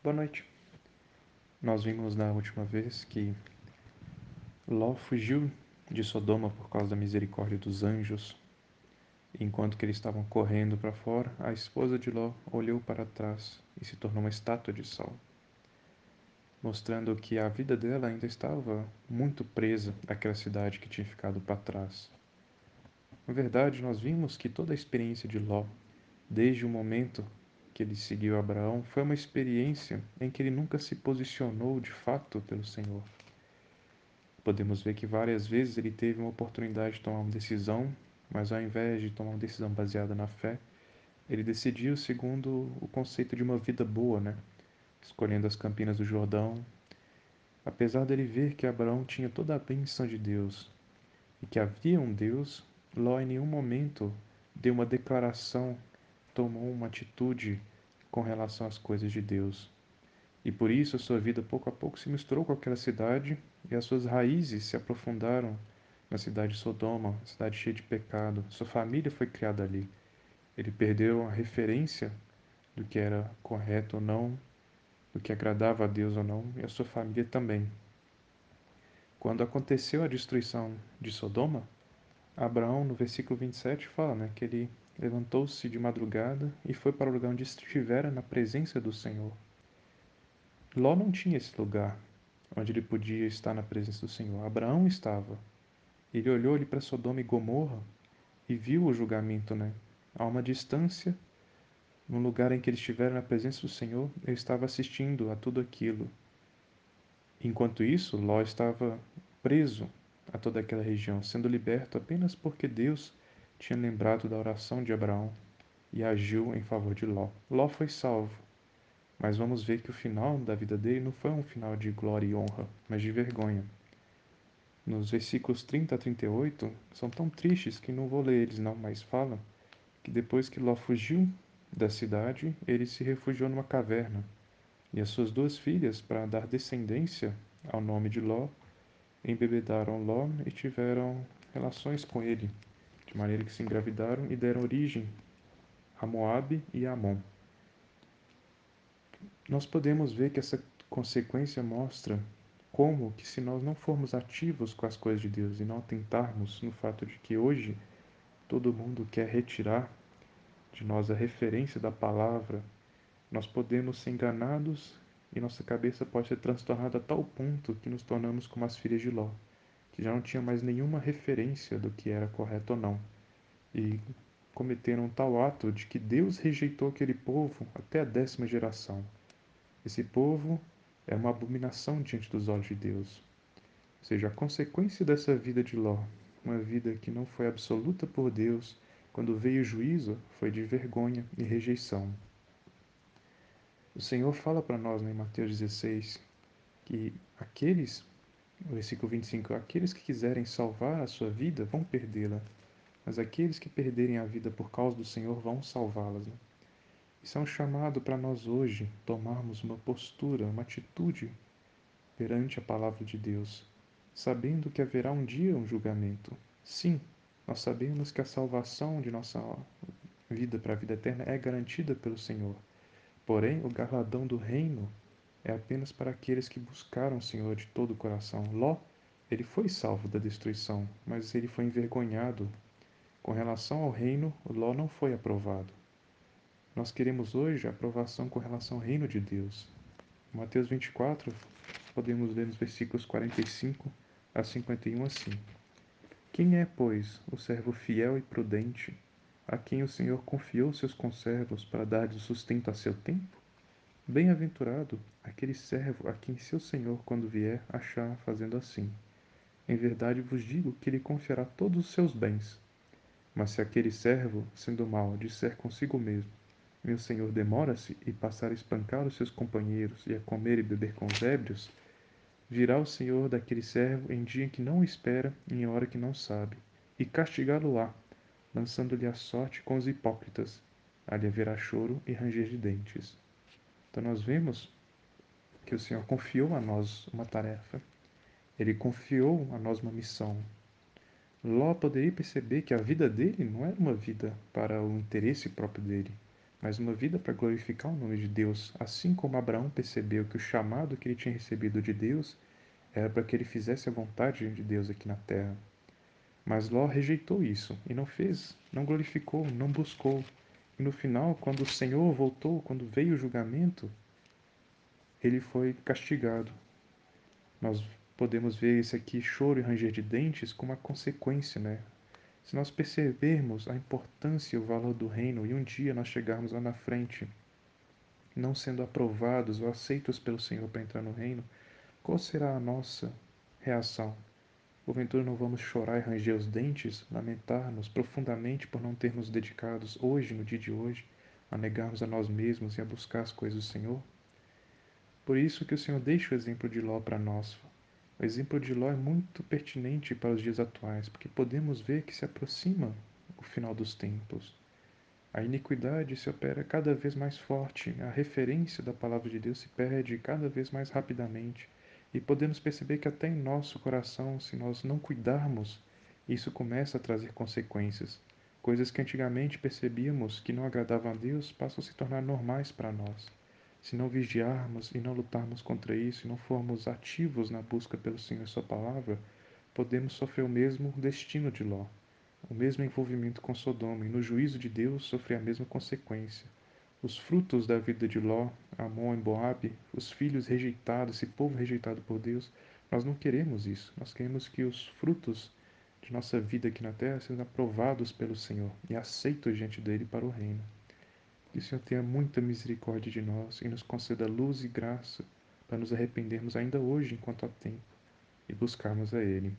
Boa noite. Nós vimos na última vez que Ló fugiu de Sodoma por causa da misericórdia dos anjos. Enquanto que eles estavam correndo para fora, a esposa de Ló olhou para trás e se tornou uma estátua de sal, mostrando que a vida dela ainda estava muito presa àquela cidade que tinha ficado para trás. Na verdade, nós vimos que toda a experiência de Ló, desde o momento que ele seguiu Abraão foi uma experiência em que ele nunca se posicionou de fato pelo Senhor. Podemos ver que várias vezes ele teve uma oportunidade de tomar uma decisão, mas ao invés de tomar uma decisão baseada na fé, ele decidiu segundo o conceito de uma vida boa, né? Escolhendo as campinas do Jordão. Apesar dele ver que Abraão tinha toda a bênção de Deus e que havia um Deus, Ló em nenhum momento deu uma declaração tomou uma atitude com relação às coisas de Deus. E por isso a sua vida pouco a pouco se misturou com aquela cidade e as suas raízes se aprofundaram na cidade de Sodoma, cidade cheia de pecado. Sua família foi criada ali. Ele perdeu a referência do que era correto ou não, do que agradava a Deus ou não, e a sua família também. Quando aconteceu a destruição de Sodoma, Abraão, no versículo 27, fala né, que ele levantou-se de madrugada e foi para o lugar onde estivera na presença do Senhor. Ló não tinha esse lugar onde ele podia estar na presença do Senhor. Abraão estava. Ele olhou ali para Sodoma e Gomorra e viu o julgamento, né? A uma distância, no lugar em que ele estivera na presença do Senhor, ele estava assistindo a tudo aquilo. Enquanto isso, Ló estava preso a toda aquela região, sendo liberto apenas porque Deus tinha lembrado da oração de Abraão e agiu em favor de Ló. Ló foi salvo, mas vamos ver que o final da vida dele não foi um final de glória e honra, mas de vergonha. Nos versículos 30 a 38 são tão tristes que não vou ler eles não, mas fala que depois que Ló fugiu da cidade, ele se refugiou numa caverna. E as suas duas filhas, para dar descendência ao nome de Ló, embebedaram Ló e tiveram relações com ele de maneira que se engravidaram e deram origem a Moabe e a Amon. Nós podemos ver que essa consequência mostra como que se nós não formos ativos com as coisas de Deus e não atentarmos no fato de que hoje todo mundo quer retirar de nós a referência da palavra, nós podemos ser enganados e nossa cabeça pode ser transtornada a tal ponto que nos tornamos como as filhas de Ló já não tinha mais nenhuma referência do que era correto ou não, e cometeram tal ato de que Deus rejeitou aquele povo até a décima geração. Esse povo é uma abominação diante dos olhos de Deus. Ou seja, a consequência dessa vida de Ló, uma vida que não foi absoluta por Deus, quando veio o juízo, foi de vergonha e rejeição. O Senhor fala para nós né, em Mateus 16 que aqueles versículo 25: Aqueles que quiserem salvar a sua vida vão perdê-la, mas aqueles que perderem a vida por causa do Senhor vão salvá-las. Né? Isso é um chamado para nós hoje tomarmos uma postura, uma atitude perante a palavra de Deus, sabendo que haverá um dia um julgamento. Sim, nós sabemos que a salvação de nossa vida para a vida eterna é garantida pelo Senhor. Porém, o galardão do reino é apenas para aqueles que buscaram o Senhor de todo o coração. Ló, ele foi salvo da destruição, mas ele foi envergonhado. Com relação ao reino, Ló não foi aprovado. Nós queremos hoje a aprovação com relação ao reino de Deus. Em Mateus 24, podemos ler nos versículos 45 a 51 assim: Quem é, pois, o servo fiel e prudente, a quem o Senhor confiou seus conservos para dar de sustento a seu tempo? Bem-aventurado aquele servo a quem seu senhor, quando vier, achar fazendo assim. Em verdade vos digo que lhe confiará todos os seus bens. Mas se aquele servo, sendo mau, disser consigo mesmo: Meu senhor demora-se e passar a espancar os seus companheiros e a comer e beber com os ébrios, virá o senhor daquele servo em dia que não espera e em hora que não sabe, e castigá-lo-á, lançando-lhe a sorte com os hipócritas. Ali haverá choro e ranger de dentes. Então nós vemos que o Senhor confiou a nós uma tarefa. Ele confiou a nós uma missão. Ló poderia perceber que a vida dele não era uma vida para o interesse próprio dele, mas uma vida para glorificar o nome de Deus, assim como Abraão percebeu que o chamado que ele tinha recebido de Deus era para que ele fizesse a vontade de Deus aqui na terra. Mas Ló rejeitou isso e não fez, não glorificou, não buscou. E no final, quando o Senhor voltou, quando veio o julgamento, ele foi castigado. Nós podemos ver esse aqui choro e ranger de dentes como uma consequência, né? Se nós percebermos a importância e o valor do reino e um dia nós chegarmos lá na frente, não sendo aprovados ou aceitos pelo Senhor para entrar no reino, qual será a nossa reação? Porventura não vamos chorar e ranger os dentes, lamentar-nos profundamente por não termos dedicados hoje, no dia de hoje, a negarmos a nós mesmos e a buscar as coisas do Senhor? Por isso que o Senhor deixa o exemplo de Ló para nós, o exemplo de Ló é muito pertinente para os dias atuais, porque podemos ver que se aproxima o final dos tempos. A iniquidade se opera cada vez mais forte, a referência da palavra de Deus se perde cada vez mais rapidamente, e podemos perceber que até em nosso coração, se nós não cuidarmos, isso começa a trazer consequências. Coisas que antigamente percebíamos que não agradavam a Deus passam a se tornar normais para nós. Se não vigiarmos e não lutarmos contra isso, e não formos ativos na busca pelo Senhor e Sua palavra, podemos sofrer o mesmo destino de Ló, o mesmo envolvimento com Sodoma, e no juízo de Deus sofrer a mesma consequência. Os frutos da vida de Ló, Amon e Boabe, os filhos rejeitados, esse povo rejeitado por Deus, nós não queremos isso. Nós queremos que os frutos de nossa vida aqui na terra sejam aprovados pelo Senhor e aceitos diante dele para o reino. Que o Senhor tenha muita misericórdia de nós e nos conceda luz e graça para nos arrependermos ainda hoje, enquanto há tempo, e buscarmos a Ele.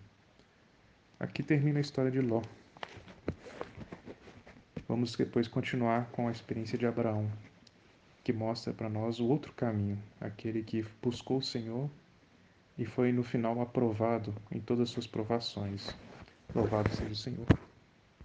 Aqui termina a história de Ló. Vamos depois continuar com a experiência de Abraão, que mostra para nós o outro caminho, aquele que buscou o Senhor e foi no final aprovado em todas as suas provações. Louvado seja o Senhor.